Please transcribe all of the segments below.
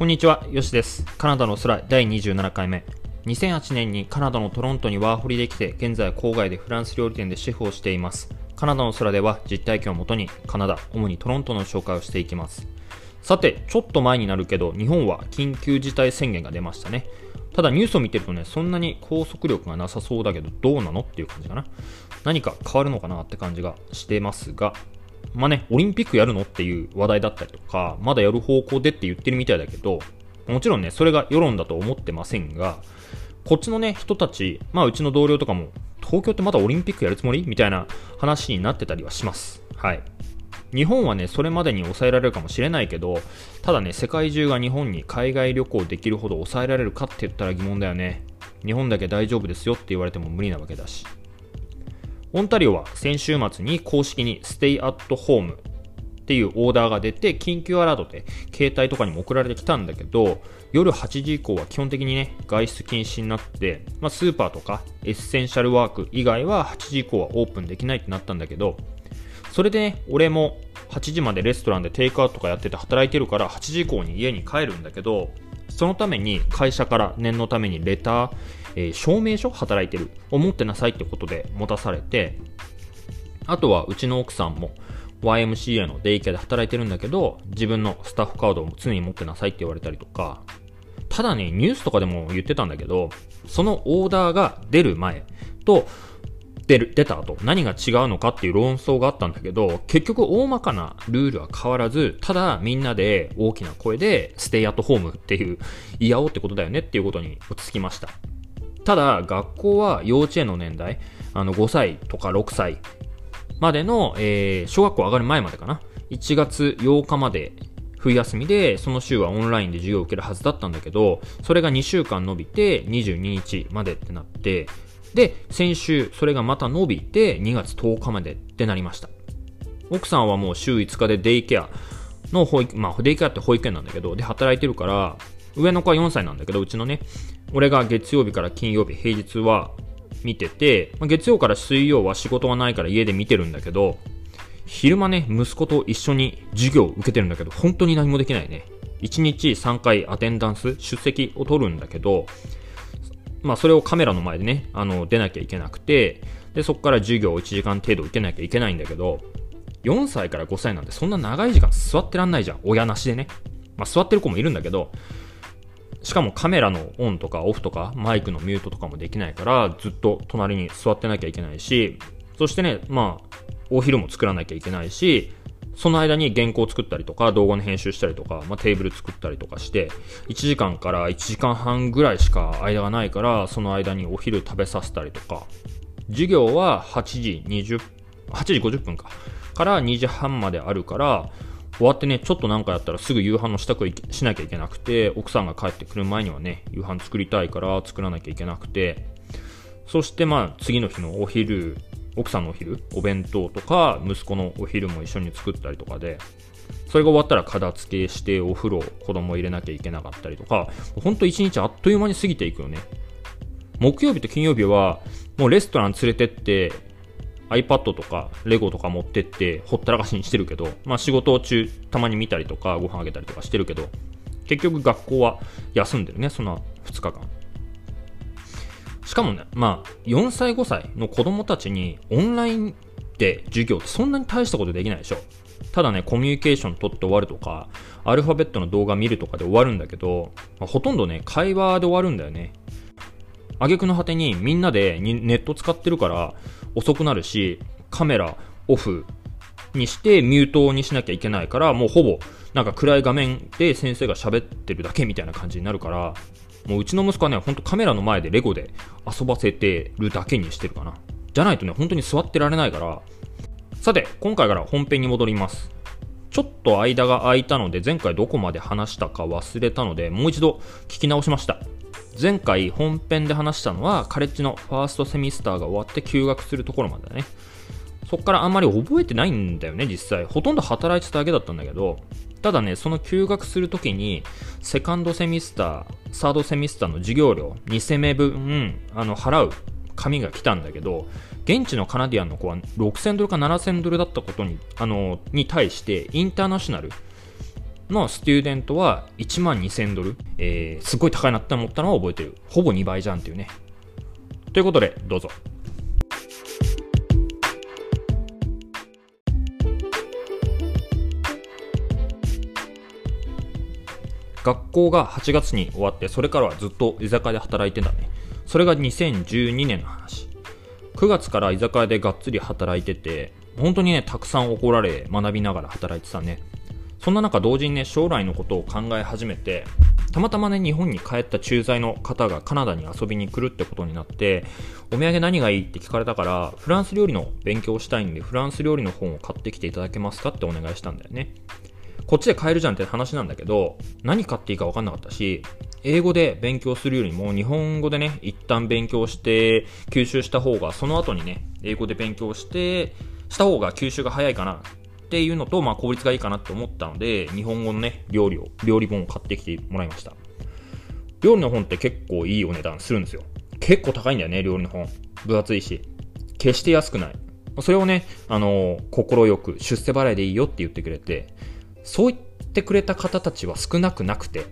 こんにちは、よしです。カナダの空第27回目。2008年にカナダのトロントにワーホリできて、現在郊外でフランス料理店でシェフをしています。カナダの空では実体験をもとにカナダ、主にトロントの紹介をしていきます。さて、ちょっと前になるけど、日本は緊急事態宣言が出ましたね。ただニュースを見てるとね、そんなに拘束力がなさそうだけど、どうなのっていう感じかな。何か変わるのかなって感じがしてますが、まあね、オリンピックやるのっていう話題だったりとか、まだやる方向でって言ってるみたいだけど、もちろんね、それが世論だと思ってませんが、こっちのね、人たち、まあうちの同僚とかも、東京ってまだオリンピックやるつもりみたいな話になってたりはします。はい。日本はね、それまでに抑えられるかもしれないけど、ただね、世界中が日本に海外旅行できるほど抑えられるかって言ったら疑問だよね。日本だけ大丈夫ですよって言われても無理なわけだし。オンタリオは先週末に公式に Stay at Home っていうオーダーが出て、緊急アラートで携帯とかにも送られてきたんだけど、夜8時以降は基本的にね、外出禁止になって、まあ、スーパーとかエッセンシャルワーク以外は8時以降はオープンできないってなったんだけど、それでね、俺も8時までレストランでテイクアウトとかやってて働いてるから8時以降に家に帰るんだけど、そのために会社から念のためにレター、えー証明書働いてるを持ってなさいってことで持たされて、あとはうちの奥さんも YMCA のデイケアで働いてるんだけど、自分のスタッフカードを常に持ってなさいって言われたりとか、ただね、ニュースとかでも言ってたんだけど、そのオーダーが出る前と、出る、出た後、何が違うのかっていう論争があったんだけど、結局大まかなルールは変わらず、ただみんなで大きな声で、ステイアットホームっていう、いやおうってことだよねっていうことに落ち着きました。ただ、学校は幼稚園の年代、あの5歳とか6歳までの、えー小学校上がる前までかな。1月8日まで冬休みで、その週はオンラインで授業を受けるはずだったんだけど、それが2週間伸びて22日までってなって、で、先週、それがまた伸びて2月10日までってなりました。奥さんはもう週5日でデイケアの保育、まあデイケアって保育園なんだけど、で働いてるから、上の子は4歳なんだけど、うちのね、俺が月曜日から金曜日、平日は見てて、まあ月曜から水曜は仕事がないから家で見てるんだけど、昼間ね、息子と一緒に授業を受けてるんだけど、本当に何もできないね。1日3回アテンダンス、出席を取るんだけど、まあそれをカメラの前でね、あの、出なきゃいけなくて、で、そこから授業を1時間程度受けなきゃいけないんだけど、4歳から5歳なんてそんな長い時間座ってらんないじゃん。親なしでね。まあ座ってる子もいるんだけど、しかもカメラのオンとかオフとかマイクのミュートとかもできないからずっと隣に座ってなきゃいけないし、そしてね、まあ、お昼も作らなきゃいけないし、その間に原稿作ったりとか動画の編集したりとか、まあ、テーブル作ったりとかして、1時間から1時間半ぐらいしか間がないから、その間にお昼食べさせたりとか、授業は8時20、8時50分か。から2時半まであるから、終わってね、ちょっとなんかやったらすぐ夕飯の支度しなきゃいけなくて、奥さんが帰ってくる前にはね、夕飯作りたいから作らなきゃいけなくて、そしてまあ次の日のお昼、奥さんのお昼、お弁当とか、息子のお昼も一緒に作ったりとかで、それが終わったら片付けしてお風呂、子供入れなきゃいけなかったりとか、ほんと一日あっという間に過ぎていくよね。木曜日と金曜日は、もうレストラン連れてって、iPad とかレゴとか持ってってほったらかしにしてるけど、まあ仕事中たまに見たりとかご飯あげたりとかしてるけど、結局学校は休んでるね、その2日間。しかもね、まあ4歳5歳の子供たちにオンラインで授業ってそんなに大したことできないでしょ。ただね、コミュニケーション取って終わるとか、アルファベットの動画見るとかで終わるんだけど、まあほとんどね、会話で終わるんだよね。挙句の果てにみんなでネット使ってるから遅くなるし、カメラオフにしてミュートにしなきゃいけないから、もうほぼなんか暗い画面で先生が喋ってるだけみたいな感じになるから、もううちの息子はね、ほんとカメラの前でレゴで遊ばせてるだけにしてるかな。じゃないとね、本当に座ってられないから。さて、今回から本編に戻ります。ちょっと間が空いたので、前回どこまで話したか忘れたので、もう一度聞き直しました。前回本編で話したのはカレッジのファーストセミスターが終わって休学するところまでだねそっからあんまり覚えてないんだよね実際ほとんど働いてただけだったんだけどただねその休学するときにセカンドセミスターサードセミスターの授業料2セメ分あの払う紙が来たんだけど現地のカナディアンの子は6000ドルか7000ドルだったことにあのに対してインターナショナルのスチューデントは1万2000ドル。えー、すごい高いなって思ったのは覚えてる。ほぼ2倍じゃんっていうね。ということで、どうぞ。学校が8月に終わって、それからはずっと居酒屋で働いてたね。それが2012年の話。9月から居酒屋でがっつり働いてて、本当にね、たくさん怒られ、学びながら働いてたね。そんな中、同時にね、将来のことを考え始めて、たまたまね、日本に帰った駐在の方がカナダに遊びに来るってことになって、お土産何がいいって聞かれたから、フランス料理の勉強をしたいんで、フランス料理の本を買ってきていただけますかってお願いしたんだよね。こっちで買えるじゃんって話なんだけど、何買っていいか分かんなかったし、英語で勉強するよりも日本語でね、一旦勉強して吸収した方が、その後にね、英語で勉強して、した方が吸収が早いかなっていうのと、まあ効率がいいかなって思ったので、日本語のね、料理を、料理本を買ってきてもらいました。料理の本って結構いいお値段するんですよ。結構高いんだよね、料理の本。分厚いし。決して安くない。それをね、あの心よく出世払いでいいよって言ってくれて、そう言ってくれた方たちは少なくなくて、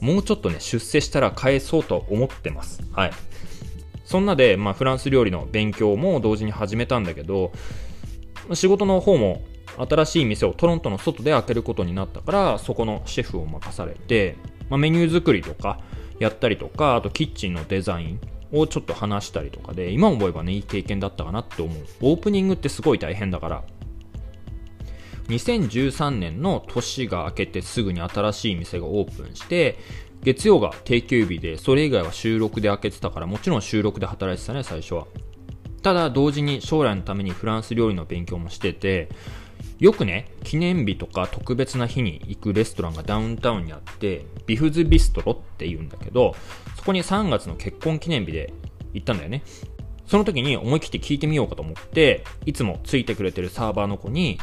もうちょっとね、出世したら返そうと思ってます。はい。そんなで、まあ、フランス料理の勉強も同時に始めたんだけど、仕事の方も新しい店をトロントの外で開けることになったから、そこのシェフを任されて、まあ、メニュー作りとかやったりとか、あとキッチンのデザインをちょっと話したりとかで、今思えばね、いい経験だったかなって思う。オープニングってすごい大変だから、2013年の年が明けてすぐに新しい店がオープンして、月曜が定休日で、それ以外は収録で開けてたから、もちろん収録で働いてたね、最初は。ただ、同時に将来のためにフランス料理の勉強もしてて、よくね、記念日とか特別な日に行くレストランがダウンタウンにあって、ビフズビストロって言うんだけど、そこに3月の結婚記念日で行ったんだよね。その時に思い切って聞いてみようかと思って、いつもついてくれてるサーバーの子に、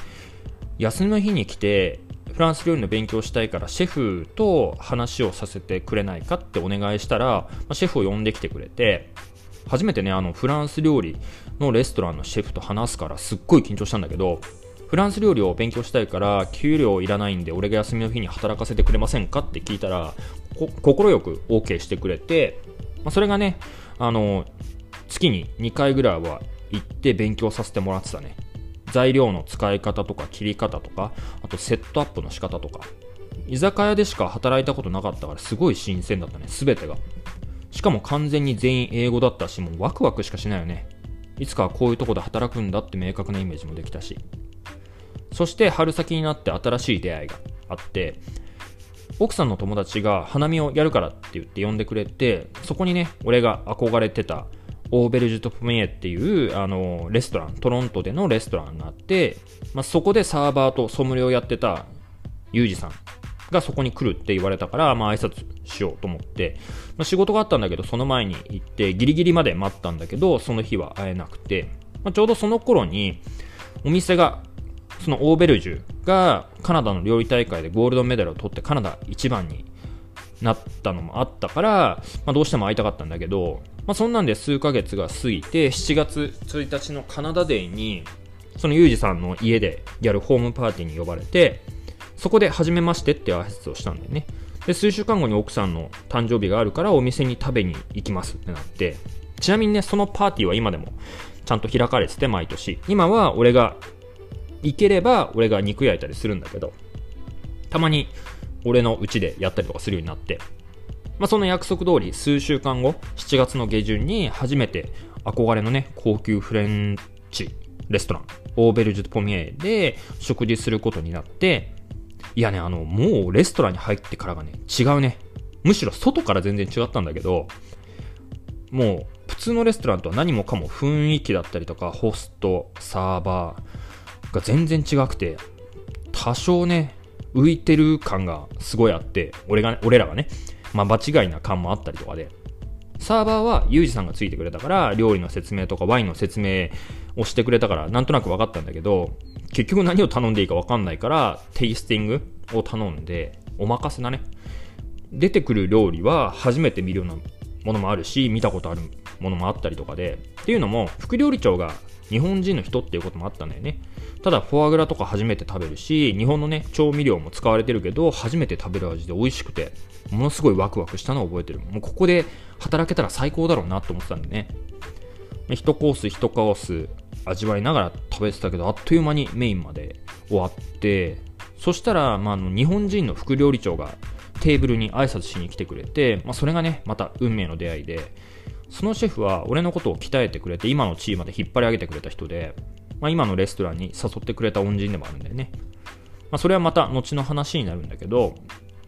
休みの日に来てフランス料理の勉強したいからシェフと話をさせてくれないかってお願いしたら、まあ、シェフを呼んできてくれて初めてねあのフランス料理のレストランのシェフと話すからすっごい緊張したんだけどフランス料理を勉強したいから給料いらないんで俺が休みの日に働かせてくれませんかって聞いたら快く OK してくれて、まあ、それがねあの月に2回ぐらいは行って勉強させてもらってたね。材料の使い方とか切り方とか、あとセットアップの仕方とか、居酒屋でしか働いたことなかったからすごい新鮮だったね、すべてが。しかも完全に全員英語だったし、もうワクワクしかしないよね。いつかはこういうとこで働くんだって明確なイメージもできたし。そして春先になって新しい出会いがあって、奥さんの友達が花見をやるからって言って呼んでくれて、そこにね、俺が憧れてたオーベルジュ・トプメエっていうあのレストラン、トロントでのレストランがあって、まあ、そこでサーバーとソムリエをやってたユージさんがそこに来るって言われたから、まあ挨拶しようと思って、まあ、仕事があったんだけど、その前に行ってギリギリまで待ったんだけど、その日は会えなくて、まあ、ちょうどその頃にお店がそのオーベルジュがカナダの料理大会でゴールドメダルを取ってカナダ一番になったのもあったから、まあ、どうしても会いたかったんだけど、まあ、そんなんで数ヶ月が過ぎて、7月1日のカナダデーに、そのユージさんの家でやるホームパーティーに呼ばれて、そこで初めましてって挨拶をしたんだよね。で、数週間後に奥さんの誕生日があるからお店に食べに行きますってなって、ちなみにね、そのパーティーは今でもちゃんと開かれてて、毎年。今は俺が行ければ俺が肉焼いたりするんだけど、たまに俺の家でやったりとかするようになって、まあ、その約束通り数週間後、7月の下旬に初めて憧れのね、高級フレンチレストラン、オーベルジュ・ポミエで食事することになって、いやね、あの、もうレストランに入ってからがね、違うね。むしろ外から全然違ったんだけど、もう普通のレストランとは何もかも雰囲気だったりとか、ホスト、サーバーが全然違くて、多少ね、浮いてる感がすごいあって、俺が、ね、俺らがね、まあ場違いな感もあったりとかで、サーバーはユージさんがついてくれたから、料理の説明とかワインの説明をしてくれたから、なんとなく分かったんだけど、結局何を頼んでいいか分かんないから、テイスティングを頼んで、お任せだね。出てくる料理は初めて見るようなものもあるし、見たことあるものもあったりとかで、っていうのも、副料理長が日本人の人っていうこともあったんだよね。ただフォアグラとか初めて食べるし日本のね調味料も使われてるけど初めて食べる味で美味しくてものすごいワクワクしたのを覚えてるもうここで働けたら最高だろうなと思ってたんでね1コース1コース味わいながら食べてたけどあっという間にメインまで終わってそしたら、まあ、の日本人の副料理長がテーブルに挨拶しに来てくれて、まあ、それがねまた運命の出会いでそのシェフは俺のことを鍛えてくれて今の地位まで引っ張り上げてくれた人で、まあ、今のレストランに誘ってくれた恩人でもあるんだよね、まあ、それはまた後の話になるんだけど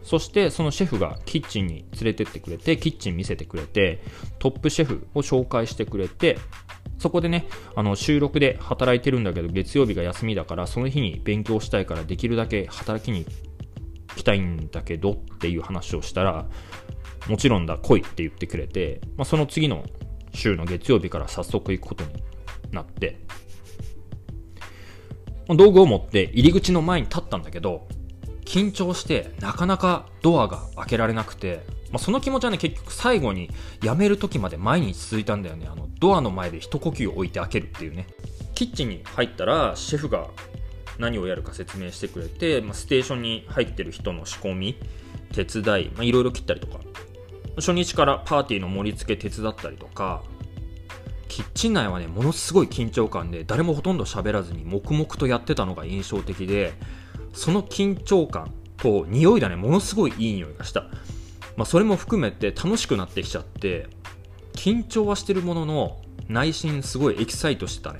そしてそのシェフがキッチンに連れてってくれてキッチン見せてくれてトップシェフを紹介してくれてそこでねあの収録で働いてるんだけど月曜日が休みだからその日に勉強したいからできるだけ働きに来たいんだけどっていう話をしたらもちろんだ来いって言ってくれて、まあ、その次の週の月曜日から早速行くことになって道具を持って入り口の前に立ったんだけど緊張してなかなかドアが開けられなくて、まあ、その気持ちはね結局最後に辞める時まで毎日続いたんだよね。あのドアの前で一呼吸置いて開けるっていうね。キッチンに入ったらシェフが何をやるか説明してくれて、まあ、ステーションに入ってる人の仕込み手伝いまあいろいろ切ったりとか初日からパーティーの盛り付け手伝ったりとかキッチン内はねものすごい緊張感で誰もほとんど喋らずに黙々とやってたのが印象的でその緊張感と匂いだね、ものすごいいい匂いがした。まあ、それも含めて楽しくなってきちゃって、緊張はしてるものの、内心すごいエキサイトしてたね。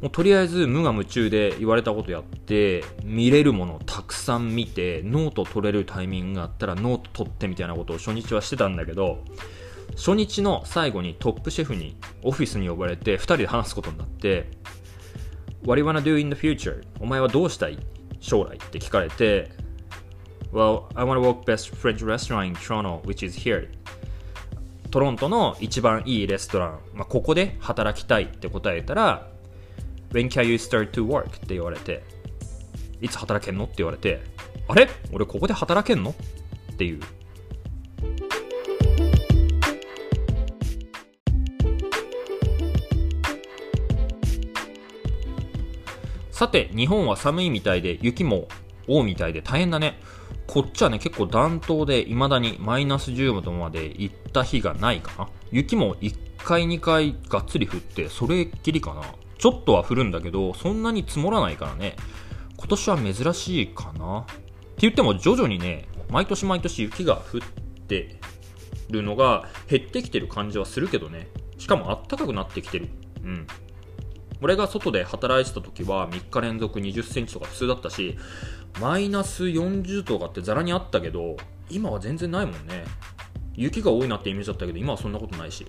もうとりあえず無我夢中で言われたことやって、見れるものをたくさん見て、ノート取れるタイミングがあったらノート取ってみたいなことを初日はしてたんだけど、初日の最後にトップシェフにオフィスに呼ばれて2人で話すことになって、What do you wanna do in the future? お前はどうしたい？将来って聞かれて Well, I want to work best French restaurant in Toronto, which is here. トロントの一番いいレストラン、まあ、ここで働きたいって答えたら When can you start to work? って言われていつ働けんの？って言われてあれ？俺ここで働けんの？っていうさて、日本は寒いみたいで、雪も多いみたいで大変だね。こっちはね、結構暖冬で未だにマイナス10度まで行った日がないかな。雪も1回2回がっつり降って、それっきりかな。ちょっとは降るんだけど、そんなに積もらないからね。今年は珍しいかな。って言っても徐々にね、毎年毎年雪が降ってるのが減ってきてる感じはするけどね。しかも暖かくなってきてる。うん。俺が外で働いてた時は3日連続20センチとか普通だったし、マイナス40とかってざらにあったけど、今は全然ないもんね。雪が多いなってイメージだったけど、今はそんなことないし。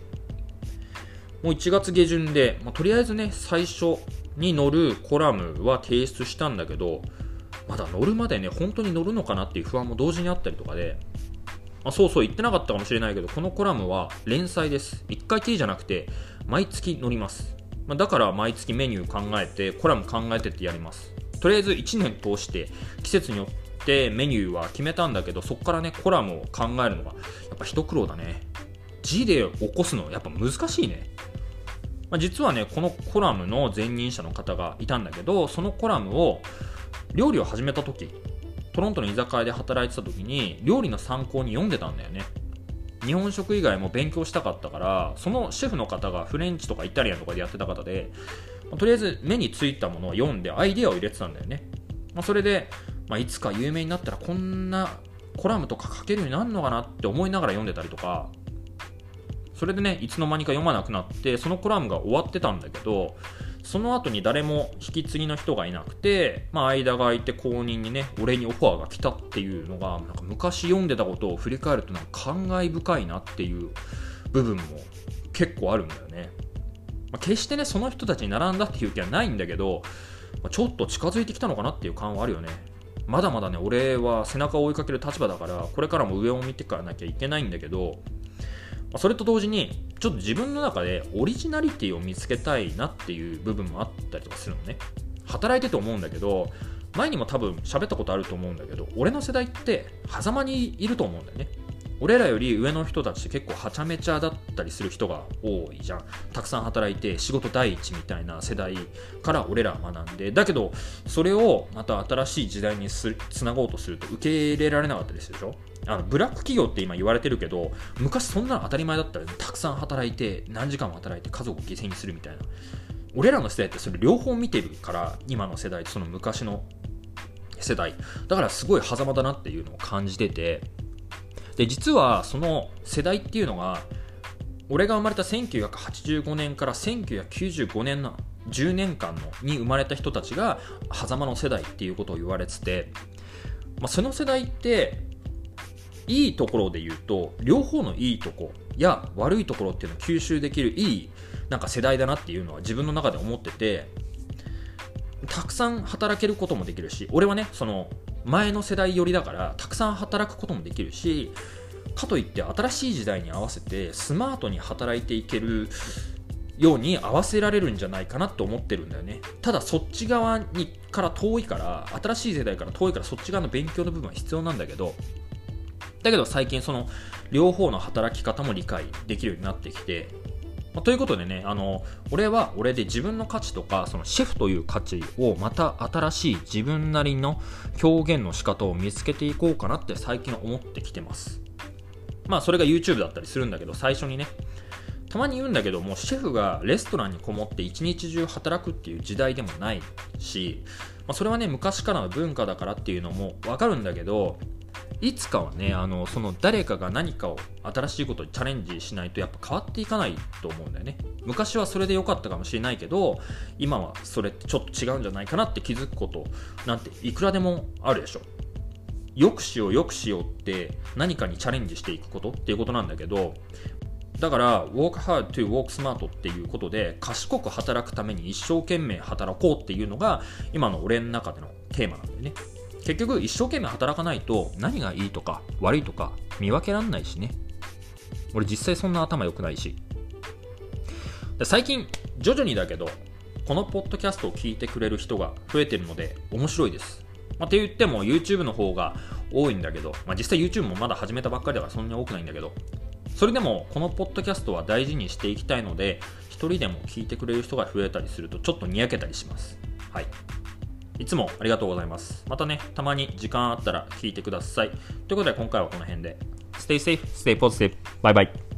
もう1月下旬で、まあ、とりあえずね、最初に乗るコラムは提出したんだけど、まだ乗るまでね、本当に乗るのかなっていう不安も同時にあったりとかで、あそうそう言ってなかったかもしれないけど、このコラムは連載です。1回きりじゃなくて、毎月乗ります。まあ、だから毎月メニュー考えて、コラム考えてってやります。とりあえず1年通して季節によってメニューは決めたんだけど、そこからね、コラムを考えるのがやっぱ一苦労だね。字で起こすのやっぱ難しいね。まあ、実はね、このコラムの前任者の方がいたんだけど、そのコラムを料理を始めた時、トロントの居酒屋で働いてた時に料理の参考に読んでたんだよね。日本食以外も勉強したかったからそのシェフの方がフレンチとかイタリアンとかでやってた方で、まあ、とりあえず目についたものを読んでアイデアを入れてたんだよね、まあ、それで、まあ、いつか有名になったらこんなコラムとか書けるようになるのかなって思いながら読んでたりとかそれでねいつの間にか読まなくなってそのコラムが終わってたんだけどその後に誰も引き継ぎの人がいなくて、まあ、間が空いて後任にね、俺にオファーが来たっていうのが、なんか昔読んでたことを振り返るとなんか感慨深いなっていう部分も結構あるんだよね。まあ、決してね、その人たちに並んだっていう気はないんだけど、まあ、ちょっと近づいてきたのかなっていう感はあるよね。まだまだね、俺は背中を追いかける立場だから、これからも上を見ていかなきゃいけないんだけど、それと同時にちょっと自分の中でオリジナリティを見つけたいなっていう部分もあったりとかするのね。働いてて思うんだけど前にも多分喋ったことあると思うんだけど俺の世代って狭間にいると思うんだよね。俺らより上の人たちって結構はちゃめちゃだったりする人が多いじゃん。たくさん働いて仕事第一みたいな世代から俺ら学んで。だけどそれをまた新しい時代につなごうとすると受け入れられなかったりするでしょ？あのブラック企業って今言われてるけど昔そんなの当たり前だったら、ね、たくさん働いて何時間も働いて家族を犠牲にするみたいな。俺らの世代ってそれ両方見てるから今の世代とその昔の世代。だからすごい狭間だなっていうのを感じてて。で実はその世代っていうのが俺が生まれた1985年から1995年の10年間のに生まれた人たちが狭間の世代っていうことを言われてて、まあ、その世代っていいところで言うと両方のいいとこや悪いところっていうのを吸収できるいいなんか世代だなっていうのは自分の中で思っててたくさん働けることもできるし俺はねその前の世代寄りだからたくさん働くこともできるしかといって新しい時代に合わせてスマートに働いていけるように合わせられるんじゃないかなと思ってるんだよね。ただそっち側にから遠いから新しい世代から遠いからそっち側の勉強の部分は必要なんだけどだけど最近その両方の働き方も理解できるようになってきて、まあ、ということでね、あの、俺は俺で自分の価値とか、そのシェフという価値をまた新しい自分なりの表現の仕方を見つけていこうかなって最近思ってきてます。まあそれが YouTube だったりするんだけど、最初にね、たまに言うんだけどもシェフがレストランにこもって一日中働くっていう時代でもないし、まあ、それはね昔からの文化だからっていうのも分かるんだけどいつかはねあのその誰かが何かを新しいことにチャレンジしないとやっぱ変わっていかないと思うんだよね。昔はそれで良かったかもしれないけど今はそれってちょっと違うんじゃないかなって気づくことなんていくらでもあるでしょ。よくしようよくしようって何かにチャレンジしていくことっていうことなんだけどだから Walk hard to walk smart っていうことで賢く働くために一生懸命働こうっていうのが今の俺の中でのテーマなんだよね。結局一生懸命働かないと何がいいとか悪いとか見分けらんないしね。俺実際そんな頭良くないし。最近徐々にだけどこのポッドキャストを聞いてくれる人が増えてるので面白いです、まあ、って言っても YouTube の方が多いんだけど、まあ、実際 YouTube もまだ始めたばっかりだからそんなに多くないんだけど。それでもこのポッドキャストは大事にしていきたいので一人でも聞いてくれる人が増えたりするとちょっとにやけたりします。はい。いつもありがとうございます。またね、たまに時間あったら聞いてください。ということで今回はこの辺で。Stay safe, stay positive. Bye bye.